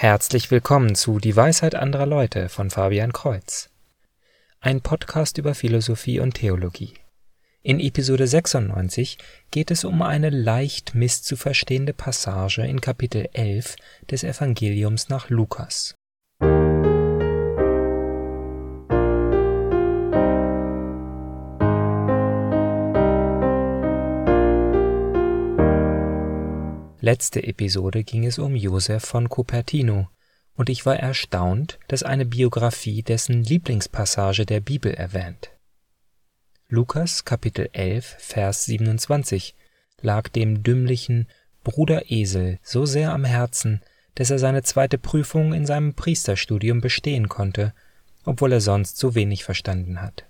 Herzlich willkommen zu Die Weisheit anderer Leute von Fabian Kreuz. Ein Podcast über Philosophie und Theologie. In Episode 96 geht es um eine leicht misszuverstehende Passage in Kapitel 11 des Evangeliums nach Lukas. Letzte Episode ging es um Josef von Cupertino, und ich war erstaunt, dass eine Biografie dessen Lieblingspassage der Bibel erwähnt. Lukas Kapitel 11 Vers 27 lag dem dümmlichen Bruder Esel so sehr am Herzen, dass er seine zweite Prüfung in seinem Priesterstudium bestehen konnte, obwohl er sonst so wenig verstanden hat.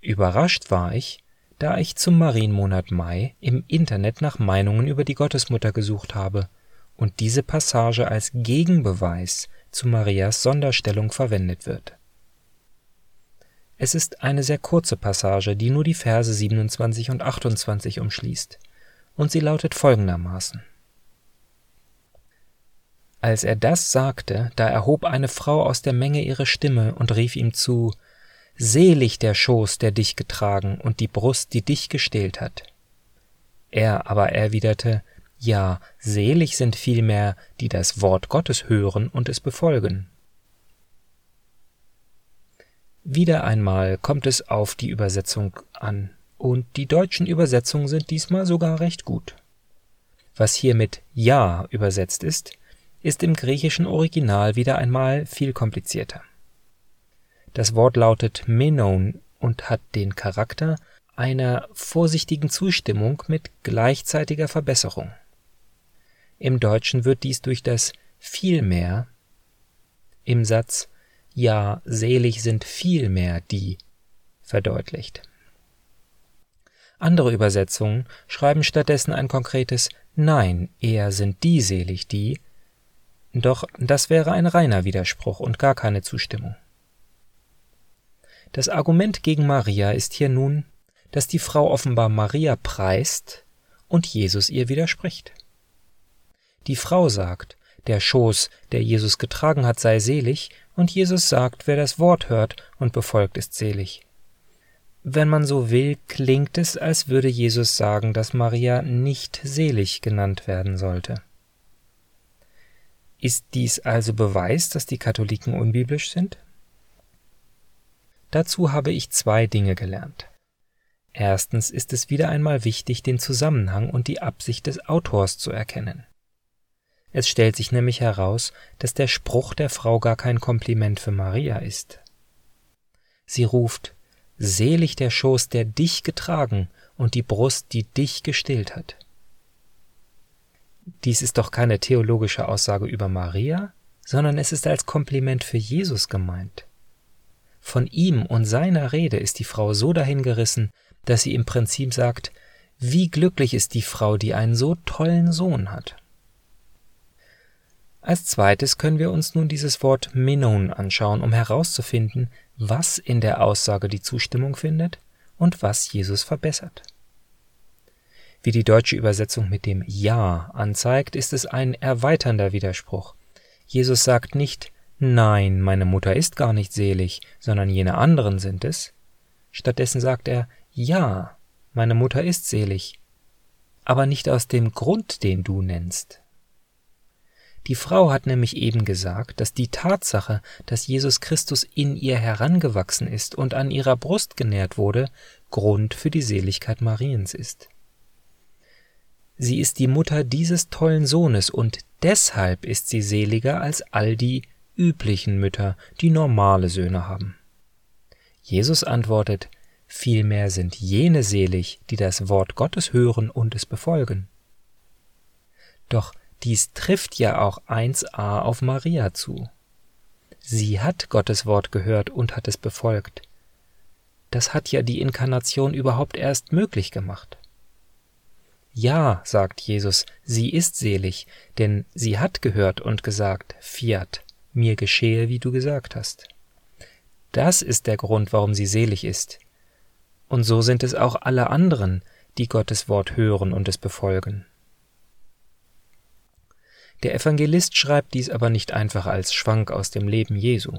Überrascht war ich, da ich zum Marienmonat Mai im Internet nach Meinungen über die Gottesmutter gesucht habe und diese Passage als Gegenbeweis zu Marias Sonderstellung verwendet wird. Es ist eine sehr kurze Passage, die nur die Verse 27 und 28 umschließt, und sie lautet folgendermaßen. Als er das sagte, da erhob eine Frau aus der Menge ihre Stimme und rief ihm zu, Selig der Schoß, der dich getragen, und die Brust, die dich gestillt hat. Er aber erwiderte, Ja, selig sind vielmehr, die das Wort Gottes hören und es befolgen. Wieder einmal kommt es auf die Übersetzung an, und die deutschen Übersetzungen sind diesmal sogar recht gut. Was hier mit Ja übersetzt ist, ist im griechischen Original wieder einmal viel komplizierter. Das Wort lautet menon und hat den Charakter einer vorsichtigen Zustimmung mit gleichzeitiger Verbesserung. Im Deutschen wird dies durch das vielmehr im Satz Ja, selig sind vielmehr die verdeutlicht. Andere Übersetzungen schreiben stattdessen ein konkretes Nein, eher sind die selig die, doch das wäre ein reiner Widerspruch und gar keine Zustimmung. Das Argument gegen Maria ist hier nun, dass die Frau offenbar Maria preist und Jesus ihr widerspricht. Die Frau sagt, der Schoß, der Jesus getragen hat, sei selig, und Jesus sagt, wer das Wort hört und befolgt, ist selig. Wenn man so will, klingt es, als würde Jesus sagen, dass Maria nicht selig genannt werden sollte. Ist dies also Beweis, dass die Katholiken unbiblisch sind? Dazu habe ich zwei Dinge gelernt. Erstens ist es wieder einmal wichtig, den Zusammenhang und die Absicht des Autors zu erkennen. Es stellt sich nämlich heraus, dass der Spruch der Frau gar kein Kompliment für Maria ist. Sie ruft Selig der Schoß, der dich getragen und die Brust, die dich gestillt hat. Dies ist doch keine theologische Aussage über Maria, sondern es ist als Kompliment für Jesus gemeint. Von ihm und seiner Rede ist die Frau so dahingerissen, dass sie im Prinzip sagt, wie glücklich ist die Frau, die einen so tollen Sohn hat. Als zweites können wir uns nun dieses Wort Menon anschauen, um herauszufinden, was in der Aussage die Zustimmung findet und was Jesus verbessert. Wie die deutsche Übersetzung mit dem Ja anzeigt, ist es ein erweiternder Widerspruch. Jesus sagt nicht, Nein, meine Mutter ist gar nicht selig, sondern jene anderen sind es. Stattdessen sagt er, ja, meine Mutter ist selig, aber nicht aus dem Grund, den du nennst. Die Frau hat nämlich eben gesagt, dass die Tatsache, dass Jesus Christus in ihr herangewachsen ist und an ihrer Brust genährt wurde, Grund für die Seligkeit Mariens ist. Sie ist die Mutter dieses tollen Sohnes und deshalb ist sie seliger als all die, üblichen Mütter, die normale Söhne haben. Jesus antwortet, Vielmehr sind jene selig, die das Wort Gottes hören und es befolgen. Doch dies trifft ja auch 1a auf Maria zu. Sie hat Gottes Wort gehört und hat es befolgt. Das hat ja die Inkarnation überhaupt erst möglich gemacht. Ja, sagt Jesus, sie ist selig, denn sie hat gehört und gesagt, Fiat, mir geschehe, wie du gesagt hast. Das ist der Grund, warum sie selig ist. Und so sind es auch alle anderen, die Gottes Wort hören und es befolgen. Der Evangelist schreibt dies aber nicht einfach als Schwank aus dem Leben Jesu.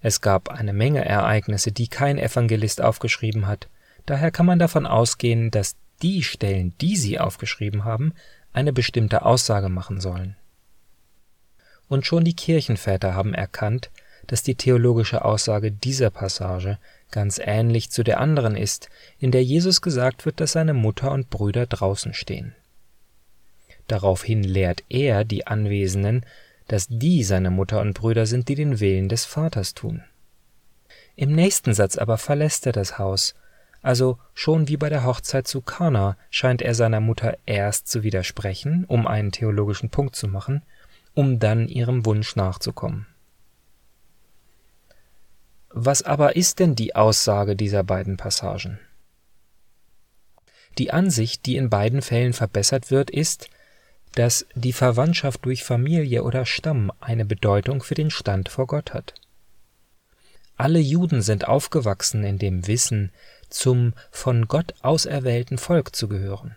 Es gab eine Menge Ereignisse, die kein Evangelist aufgeschrieben hat, daher kann man davon ausgehen, dass die Stellen, die sie aufgeschrieben haben, eine bestimmte Aussage machen sollen. Und schon die Kirchenväter haben erkannt, dass die theologische Aussage dieser Passage ganz ähnlich zu der anderen ist, in der Jesus gesagt wird, dass seine Mutter und Brüder draußen stehen. Daraufhin lehrt er die Anwesenden, dass die seine Mutter und Brüder sind, die den Willen des Vaters tun. Im nächsten Satz aber verlässt er das Haus, also schon wie bei der Hochzeit zu Kana scheint er seiner Mutter erst zu widersprechen, um einen theologischen Punkt zu machen, um dann ihrem Wunsch nachzukommen. Was aber ist denn die Aussage dieser beiden Passagen? Die Ansicht, die in beiden Fällen verbessert wird, ist, dass die Verwandtschaft durch Familie oder Stamm eine Bedeutung für den Stand vor Gott hat. Alle Juden sind aufgewachsen in dem Wissen, zum von Gott auserwählten Volk zu gehören.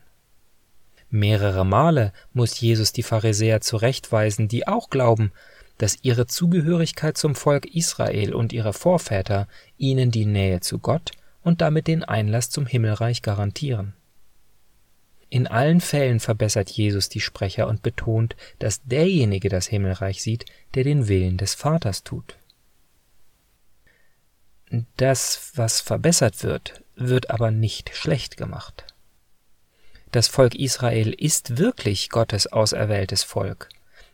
Mehrere Male muss Jesus die Pharisäer zurechtweisen, die auch glauben, dass ihre Zugehörigkeit zum Volk Israel und ihre Vorväter ihnen die Nähe zu Gott und damit den Einlass zum Himmelreich garantieren. In allen Fällen verbessert Jesus die Sprecher und betont, dass derjenige das Himmelreich sieht, der den Willen des Vaters tut. Das, was verbessert wird, wird aber nicht schlecht gemacht. Das Volk Israel ist wirklich Gottes auserwähltes Volk,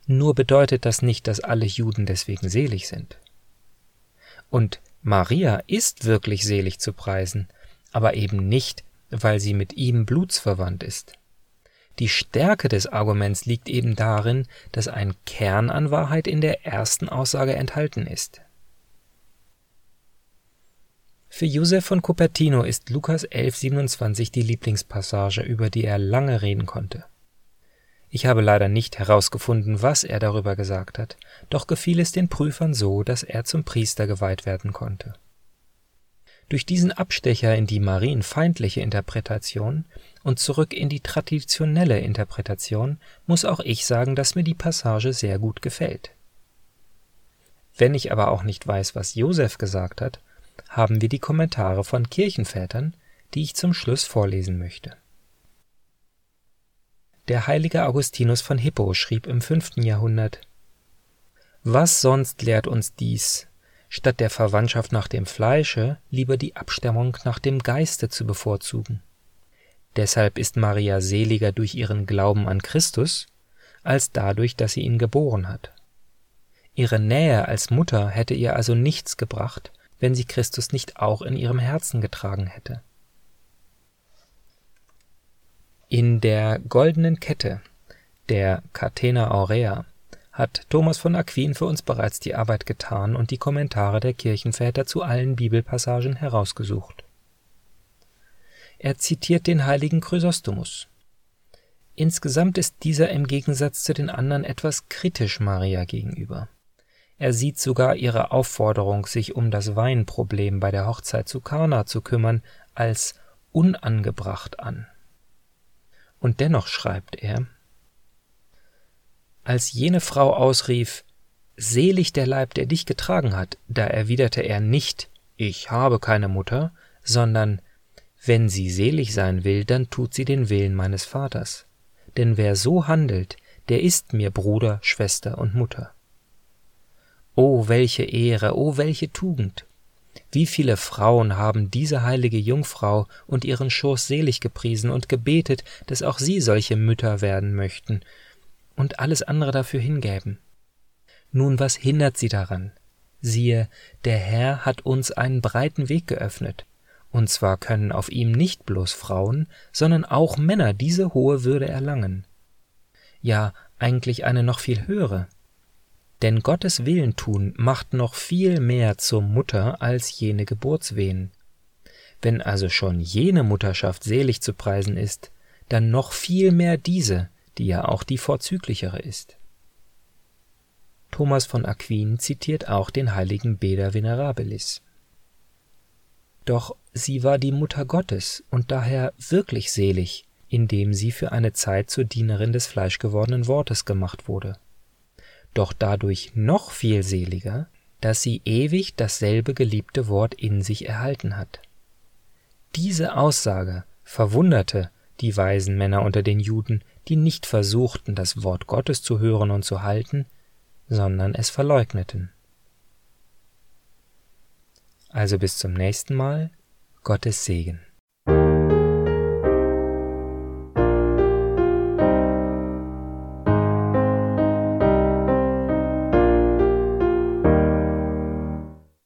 nur bedeutet das nicht, dass alle Juden deswegen selig sind. Und Maria ist wirklich selig zu preisen, aber eben nicht, weil sie mit ihm blutsverwandt ist. Die Stärke des Arguments liegt eben darin, dass ein Kern an Wahrheit in der ersten Aussage enthalten ist. Für Josef von Cupertino ist Lukas 11,27 die Lieblingspassage, über die er lange reden konnte. Ich habe leider nicht herausgefunden, was er darüber gesagt hat, doch gefiel es den Prüfern so, dass er zum Priester geweiht werden konnte. Durch diesen Abstecher in die marienfeindliche Interpretation und zurück in die traditionelle Interpretation muss auch ich sagen, dass mir die Passage sehr gut gefällt. Wenn ich aber auch nicht weiß, was Josef gesagt hat, haben wir die Kommentare von Kirchenvätern, die ich zum Schluss vorlesen möchte. Der heilige Augustinus von Hippo schrieb im fünften Jahrhundert Was sonst lehrt uns dies, statt der Verwandtschaft nach dem Fleische lieber die Abstammung nach dem Geiste zu bevorzugen? Deshalb ist Maria seliger durch ihren Glauben an Christus, als dadurch, dass sie ihn geboren hat. Ihre Nähe als Mutter hätte ihr also nichts gebracht, wenn sie Christus nicht auch in ihrem Herzen getragen hätte. In der goldenen Kette der Catena Aurea hat Thomas von Aquin für uns bereits die Arbeit getan und die Kommentare der Kirchenväter zu allen Bibelpassagen herausgesucht. Er zitiert den heiligen Chrysostomus. Insgesamt ist dieser im Gegensatz zu den anderen etwas kritisch Maria gegenüber. Er sieht sogar ihre Aufforderung, sich um das Weinproblem bei der Hochzeit zu Kana zu kümmern, als unangebracht an. Und dennoch schreibt er, als jene Frau ausrief, Selig der Leib, der dich getragen hat, da erwiderte er nicht, ich habe keine Mutter, sondern wenn sie selig sein will, dann tut sie den Willen meines Vaters. Denn wer so handelt, der ist mir Bruder, Schwester und Mutter. O welche Ehre, o welche Tugend! Wie viele Frauen haben diese heilige Jungfrau und ihren Schoß selig gepriesen und gebetet, dass auch sie solche Mütter werden möchten und alles andere dafür hingäben. Nun, was hindert sie daran? Siehe, der Herr hat uns einen breiten Weg geöffnet, und zwar können auf ihm nicht bloß Frauen, sondern auch Männer diese hohe Würde erlangen. Ja, eigentlich eine noch viel höhere. Denn Gottes Willen tun macht noch viel mehr zur Mutter als jene Geburtswehen. Wenn also schon jene Mutterschaft selig zu preisen ist, dann noch viel mehr diese, die ja auch die vorzüglichere ist. Thomas von Aquin zitiert auch den heiligen Beda Venerabilis. Doch sie war die Mutter Gottes und daher wirklich selig, indem sie für eine Zeit zur Dienerin des fleischgewordenen Wortes gemacht wurde, doch dadurch noch viel seliger, dass sie ewig dasselbe geliebte Wort in sich erhalten hat. Diese Aussage verwunderte die weisen Männer unter den Juden, die nicht versuchten, das Wort Gottes zu hören und zu halten, sondern es verleugneten. Also bis zum nächsten Mal, Gottes Segen.